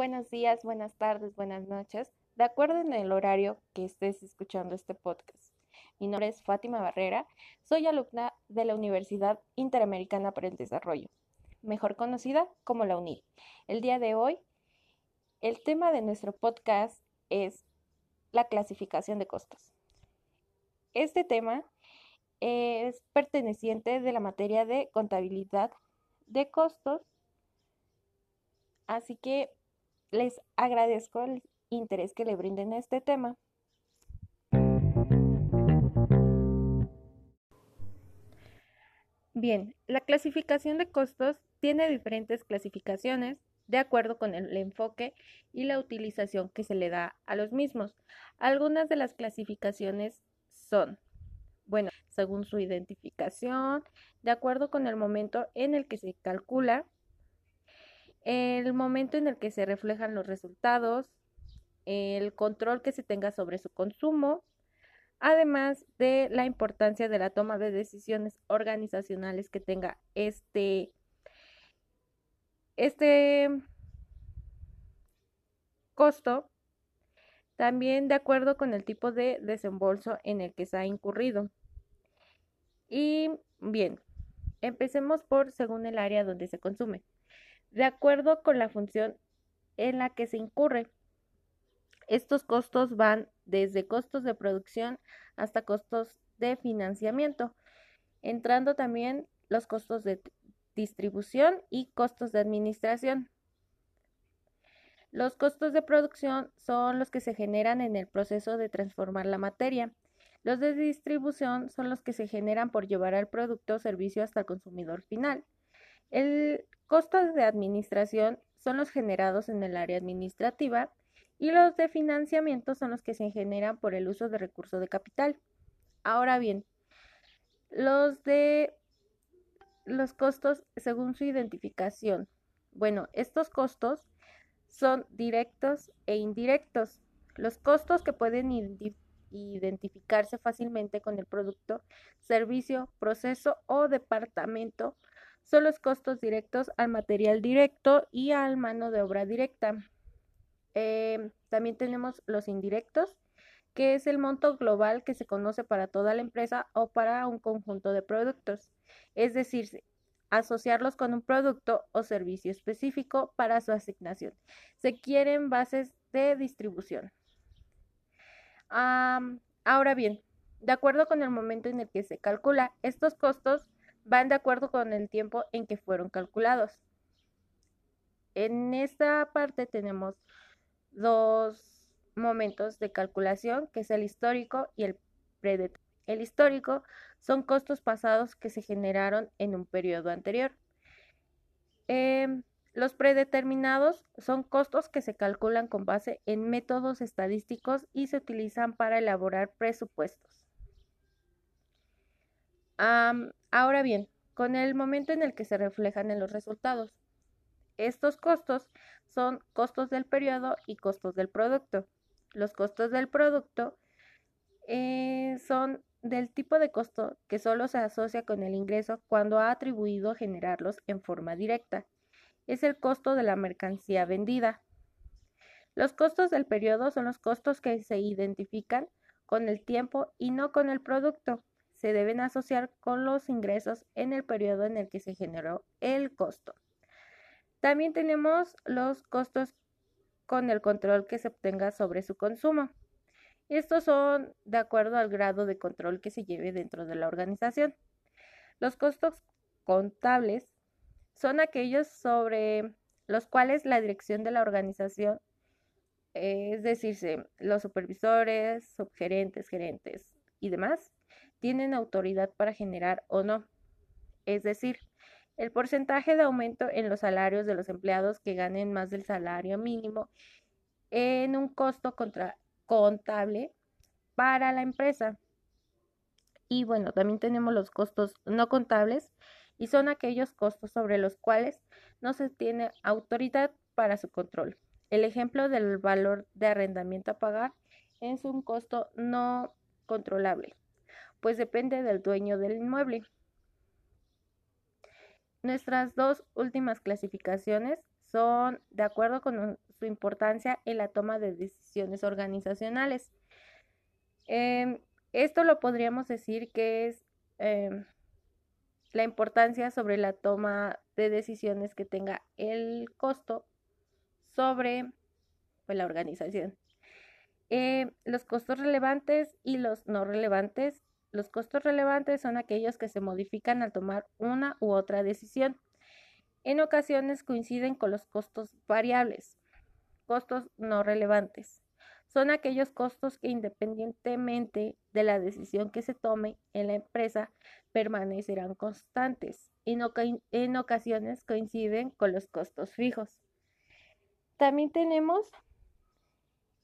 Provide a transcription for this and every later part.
buenos días, buenas tardes, buenas noches, de acuerdo en el horario que estés escuchando este podcast. Mi nombre es Fátima Barrera, soy alumna de la Universidad Interamericana para el Desarrollo, mejor conocida como la UNIL. El día de hoy, el tema de nuestro podcast es la clasificación de costos. Este tema es perteneciente de la materia de contabilidad de costos, así que les agradezco el interés que le brinden a este tema. Bien, la clasificación de costos tiene diferentes clasificaciones de acuerdo con el enfoque y la utilización que se le da a los mismos. Algunas de las clasificaciones son, bueno, según su identificación, de acuerdo con el momento en el que se calcula, el momento en el que se reflejan los resultados, el control que se tenga sobre su consumo, además de la importancia de la toma de decisiones organizacionales que tenga este, este costo, también de acuerdo con el tipo de desembolso en el que se ha incurrido. Y bien, empecemos por según el área donde se consume de acuerdo con la función en la que se incurre. Estos costos van desde costos de producción hasta costos de financiamiento, entrando también los costos de distribución y costos de administración. Los costos de producción son los que se generan en el proceso de transformar la materia. Los de distribución son los que se generan por llevar al producto o servicio hasta el consumidor final. El costos de administración son los generados en el área administrativa y los de financiamiento son los que se generan por el uso de recursos de capital. Ahora bien, los de los costos según su identificación. Bueno, estos costos son directos e indirectos. Los costos que pueden identificarse fácilmente con el producto, servicio, proceso o departamento son los costos directos al material directo y al mano de obra directa. Em, también tenemos los indirectos, que es el monto global que se conoce para toda la empresa o para un conjunto de productos. Es decir, asociarlos con un producto o servicio específico para su asignación. Se quieren bases de distribución. ahora bien, de acuerdo con el momento en el que se calcula, estos costos van de acuerdo con el tiempo en que fueron calculados. En esta parte tenemos dos momentos de calculación, que es el histórico y el predeterminado. El histórico son costos pasados que se generaron en un periodo anterior. Em, los predeterminados son costos que se calculan con base en métodos estadísticos y se utilizan para elaborar presupuestos. Ahora bien, con el momento en el que se reflejan en los resultados. Estos costos son costos del periodo y costos del producto. Los costos del producto eh, son del tipo de costo que solo se asocia con el ingreso cuando ha atribuido generarlos en forma directa. Es el costo de la mercancía vendida. Los costos del periodo son los costos que se identifican con el tiempo y no con el producto. Se deben asociar con los ingresos en el periodo en el que se generó el costo. También tenemos los costos con el control que se obtenga sobre su consumo. Estos son de acuerdo al grado de control que se lleve dentro de la organización. Los costos contables son aquellos sobre los cuales la dirección de la organización, es decir, los supervisores, subgerentes, gerentes y demás, tienen autoridad para generar o no. Es decir, el porcentaje de aumento en los salarios de los empleados que ganen más del salario mínimo en un costo contable para la empresa. Y bueno, también tenemos los costos no contables y son aquellos costos sobre los cuales no se tiene autoridad para su control. El ejemplo del valor de arrendamiento a pagar es un costo no controlable, pues depende del dueño del inmueble. Nuestras dos últimas clasificaciones son de acuerdo con su importancia en la toma de decisiones organizacionales. Em, esto lo podríamos decir que es em, la importancia sobre la toma de decisiones que tenga el costo sobre pues, la organización. Eh, los costos relevantes y los no relevantes. Los costos relevantes son aquellos que se modifican al tomar una u otra decisión. En ocasiones coinciden con los costos variables. Costos no relevantes son aquellos costos que independientemente de la decisión que se tome en la empresa permanecerán constantes. En, en ocasiones coinciden con los costos fijos. También tenemos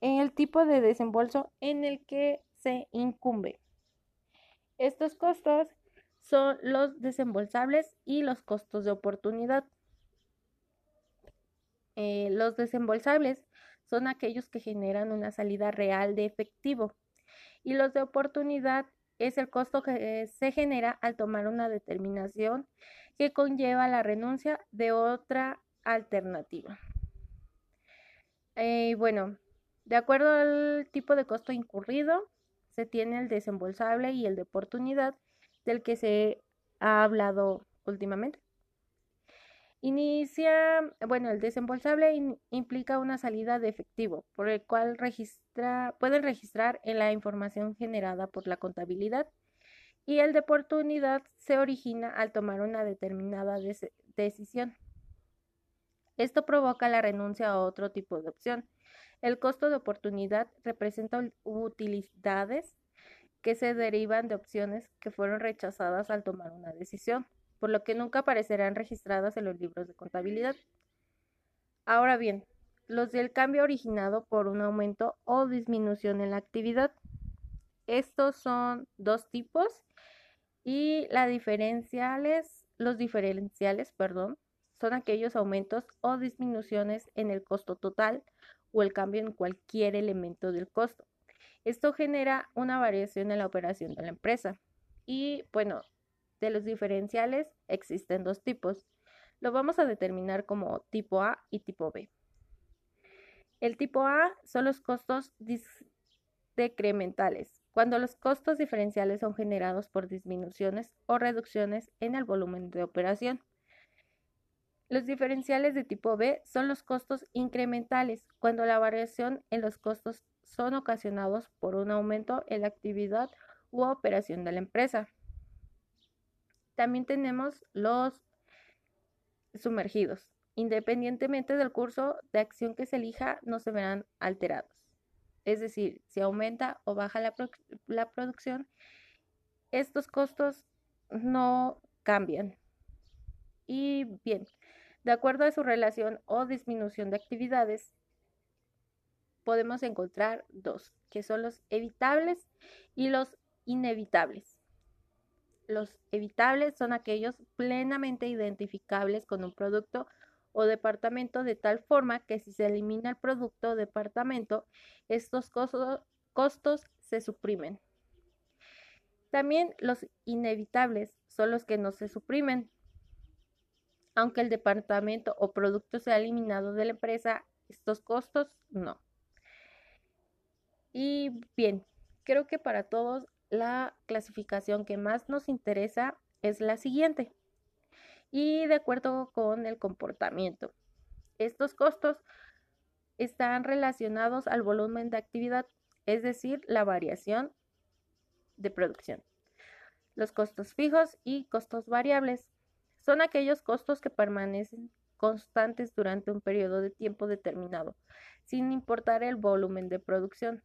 el tipo de desembolso en el que se incumbe. Estos costos son los desembolsables y los costos de oportunidad. Eh, los desembolsables son aquellos que generan una salida real de efectivo y los de oportunidad es el costo que se genera al tomar una determinación que conlleva la renuncia de otra alternativa. Eh, bueno, de acuerdo al tipo de costo incurrido, se tiene el desembolsable y el de oportunidad del que se ha hablado últimamente. Inicia, bueno, el desembolsable implica una salida de efectivo, por el cual registra, pueden registrar en la información generada por la contabilidad y el de oportunidad se origina al tomar una determinada decisión. Esto provoca la renuncia a otro tipo de opción. El costo de oportunidad representa utilidades que se derivan de opciones que fueron rechazadas al tomar una decisión por lo que nunca aparecerán registradas en los libros de contabilidad. Ahora bien, los del cambio originado por un aumento o disminución en la actividad. Estos son dos tipos y la diferenciales, los diferenciales, perdón, son aquellos aumentos o disminuciones en el costo total o el cambio en cualquier elemento del costo. Esto genera una variación en la operación de la empresa. Y bueno, de los diferenciales existen dos tipos. Lo vamos a determinar como tipo A y tipo B. El tipo A son los costos decrementales, cuando los costos diferenciales son generados por disminuciones o reducciones en el volumen de operación. Los diferenciales de tipo B son los costos incrementales, cuando la variación en los costos son ocasionados por un aumento en la actividad u operación de la empresa. También tenemos los sumergidos. Independientemente del curso de acción que se elija, no se verán alterados. Es decir, si aumenta o baja la, producción, estos costos no cambian. Y bien, de acuerdo a su relación o disminución de actividades, podemos encontrar dos, que son los evitables y los inevitables. Los evitables son aquellos plenamente identificables con un producto o departamento de tal forma que si se elimina el producto o departamento, estos costos, se suprimen. También los inevitables son los que no se suprimen. Aunque el departamento o producto sea eliminado de la empresa, estos costos no. Y bien, creo que para todos la clasificación que más nos interesa es la siguiente. Y de acuerdo con el comportamiento, estos costos están relacionados al volumen de actividad, es decir, la variación de producción. Los costos fijos y costos variables son aquellos costos que permanecen constantes durante un periodo de tiempo determinado, sin importar el volumen de producción.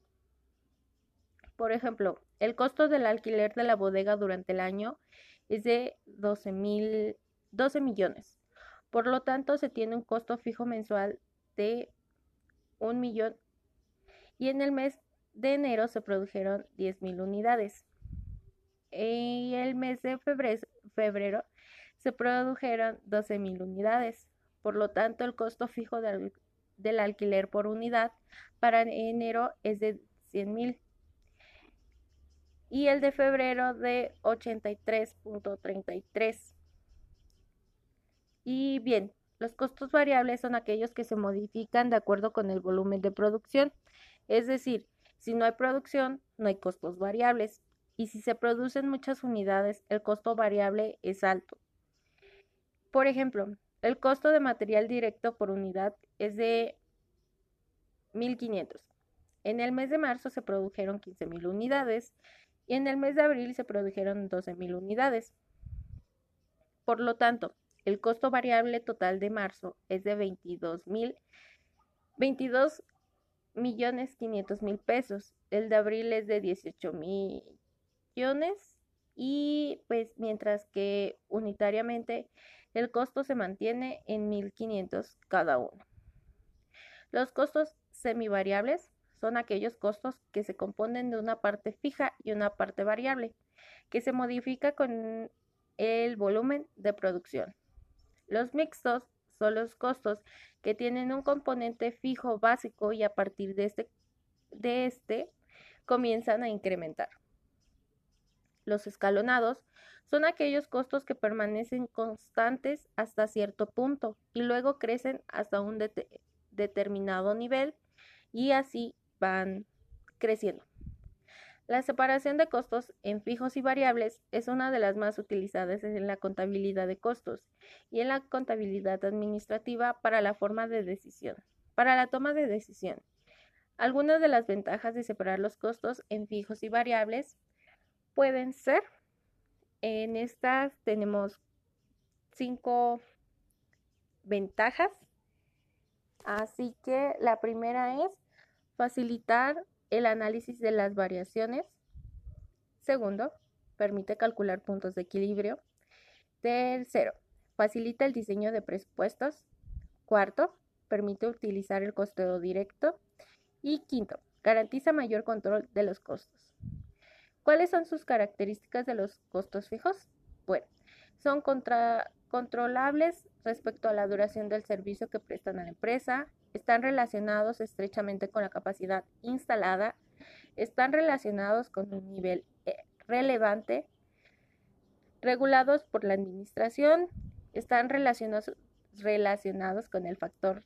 Por ejemplo, el costo del alquiler de la bodega durante el año es de 12, mil, 12 millones. Por lo tanto, se tiene un costo fijo mensual de un millón y en el mes de enero se produjeron 10 mil unidades. Y el mes de febrero, febrero se produjeron 12 mil unidades. Por lo tanto, el costo fijo del, del alquiler por unidad para enero es de 100 mil y el de febrero de 83.33. Y bien, Los costos variables son aquellos que se modifican de acuerdo con el volumen de producción. Es decir, si no hay producción, no hay costos variables. Y si se producen muchas unidades, el costo variable es alto. Por ejemplo, el costo de material directo por unidad es de 1.500. En el mes de marzo se produjeron 15.000 unidades y en el mes de abril se produjeron 12.000 unidades. Por lo tanto, el costo variable total de marzo es de 22 mil, 22 millones 500 mil pesos. El de abril es de 18 millones y pues mientras que unitariamente el costo se mantiene en 1500 cada uno. Los costos semivariables son aquellos costos que se componen de una parte fija y una parte variable, que se modifica con el volumen de producción. Los mixtos son los costos que tienen un componente fijo básico y a partir de este, de este comienzan a incrementar. Los escalonados son aquellos costos que permanecen constantes hasta cierto punto y luego crecen hasta un determinado nivel y así van creciendo. La separación de costos en fijos y variables es una de las más utilizadas en la contabilidad de costos y en la contabilidad administrativa para la forma de decisión, para la toma de decisión. Algunas de las ventajas de separar los costos en fijos y variables pueden ser, en estas tenemos cinco ventajas, así que la primera es facilitar el análisis de las variaciones. Segundo, permite calcular puntos de equilibrio. Tercero, facilita el diseño de presupuestos. Cuarto, permite utilizar el costeo directo. Y quinto, garantiza mayor control de los costos. ¿Cuáles son sus características de los costos fijos? Bueno, son controlables respecto a la duración del servicio que prestan a la empresa, están relacionados estrechamente con la capacidad instalada, están relacionados con un nivel eh, relevante, regulados por la administración, están relacionados, relacionados con el factor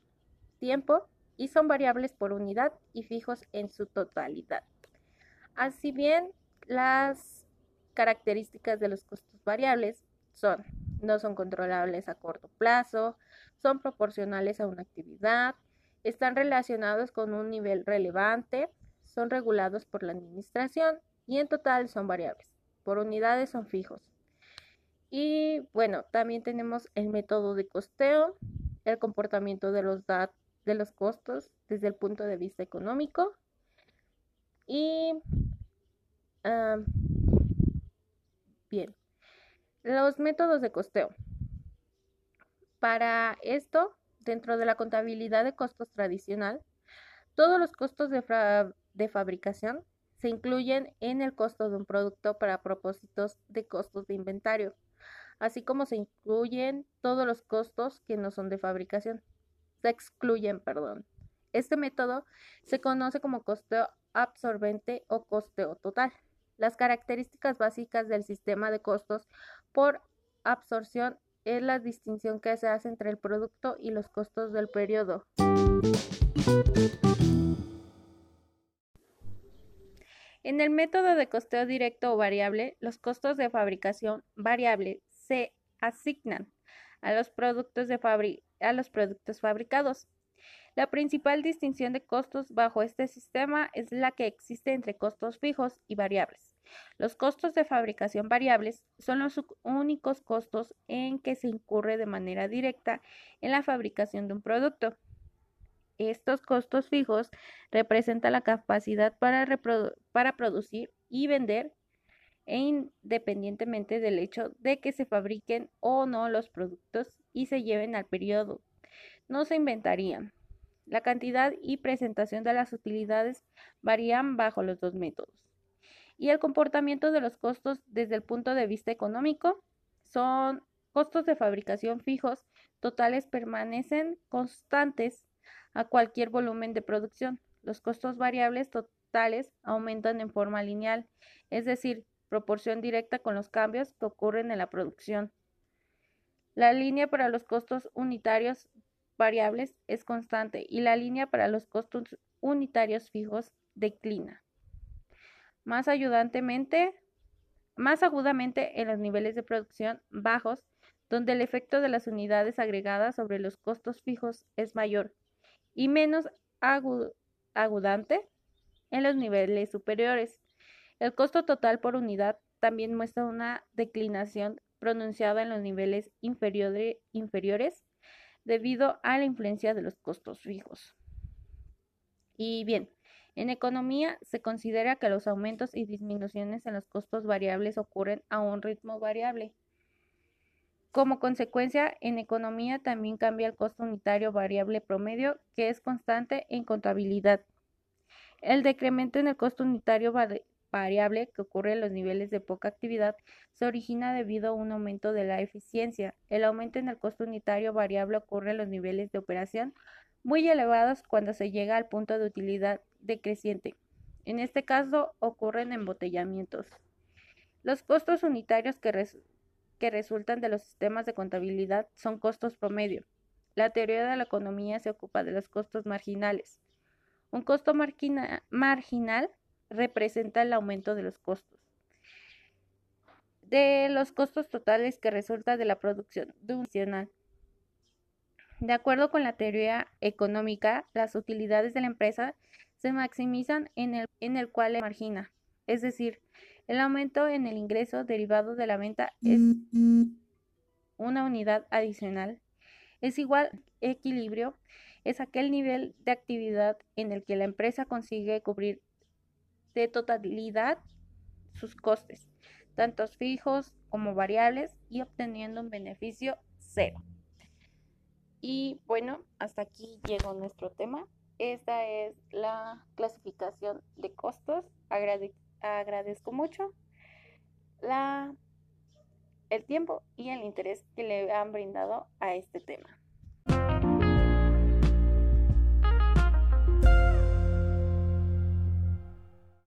tiempo y son variables por unidad y fijos en su totalidad. Así bien, las características de los costos variables son no son controlables a corto plazo, son proporcionales a una actividad, están relacionados con un nivel relevante, son regulados por la administración y en total son variables. Por unidades son fijos. Y bueno, también tenemos el método de costeo, el comportamiento de los, de los costos desde el punto de vista económico. Y ah, bien, los métodos de costeo. Para esto Dentro de la contabilidad de costos tradicional, todos los costos de, fabricación se incluyen en el costo de un producto para propósitos de costos de inventario, así como se incluyen todos los costos que no son de fabricación. Se excluyen, perdón. Este método se conoce como costeo absorbente o costeo total. Las características básicas del sistema de costos por absorción es la distinción que se hace entre el producto y los costos del periodo. En el método de costeo directo o variable, los costos de fabricación variable se asignan a los productos, de a los productos fabricados. La principal distinción de costos bajo este sistema es la que existe entre costos fijos y variables. Los costos de fabricación variables son los únicos costos en que se incurre de manera directa en la fabricación de un producto. Estos costos fijos representan la capacidad para, producir y vender e independientemente del hecho de que se fabriquen o no los productos y se lleven al periodo. No se inventarían. La cantidad y presentación de las utilidades varían bajo los dos métodos y el comportamiento de los costos desde el punto de vista económico son costos de fabricación fijos totales permanecen constantes a cualquier volumen de producción. Los costos variables totales aumentan en forma lineal, es decir, proporción directa con los cambios que ocurren en la producción. La línea para los costos unitarios variables es constante y la línea para los costos unitarios fijos declina. Más ayudantemente, más agudamente en los niveles de producción bajos, donde el efecto de las unidades agregadas sobre los costos fijos es mayor, y menos agudante en los niveles superiores. El costo total por unidad también muestra una declinación pronunciada en los niveles inferiores debido a la influencia de los costos fijos. Y bien, en economía se considera que los aumentos y disminuciones en los costos variables ocurren a un ritmo variable. Como consecuencia, en economía también cambia el costo unitario variable promedio, que es constante en contabilidad. El decremento en el costo unitario variable que ocurre en los niveles de poca actividad se origina debido a un aumento de la eficiencia. El aumento en el costo unitario variable ocurre en los niveles de operación muy elevados cuando se llega al punto de utilidad decreciente. En este caso ocurren embotellamientos. Los costos unitarios que, resultan de los sistemas de contabilidad son costos promedio. La teoría de la economía se ocupa de los costos marginales. Un costo marginal representa el aumento de los costos. De los costos totales que resulta de la producción nacional. De acuerdo con la teoría económica, las utilidades de la empresa se maximizan en el, en el cual margina, es decir, el aumento en el ingreso derivado de la venta es una unidad adicional. Es igual equilibrio, es aquel nivel de actividad en el que la empresa consigue cubrir de totalidad sus costes, tanto fijos como variables, y obteniendo un beneficio cero. Y bueno, hasta aquí llegó nuestro tema. Esta es la clasificación de costos. agradezco mucho la, el tiempo y el interés que le han brindado a este tema.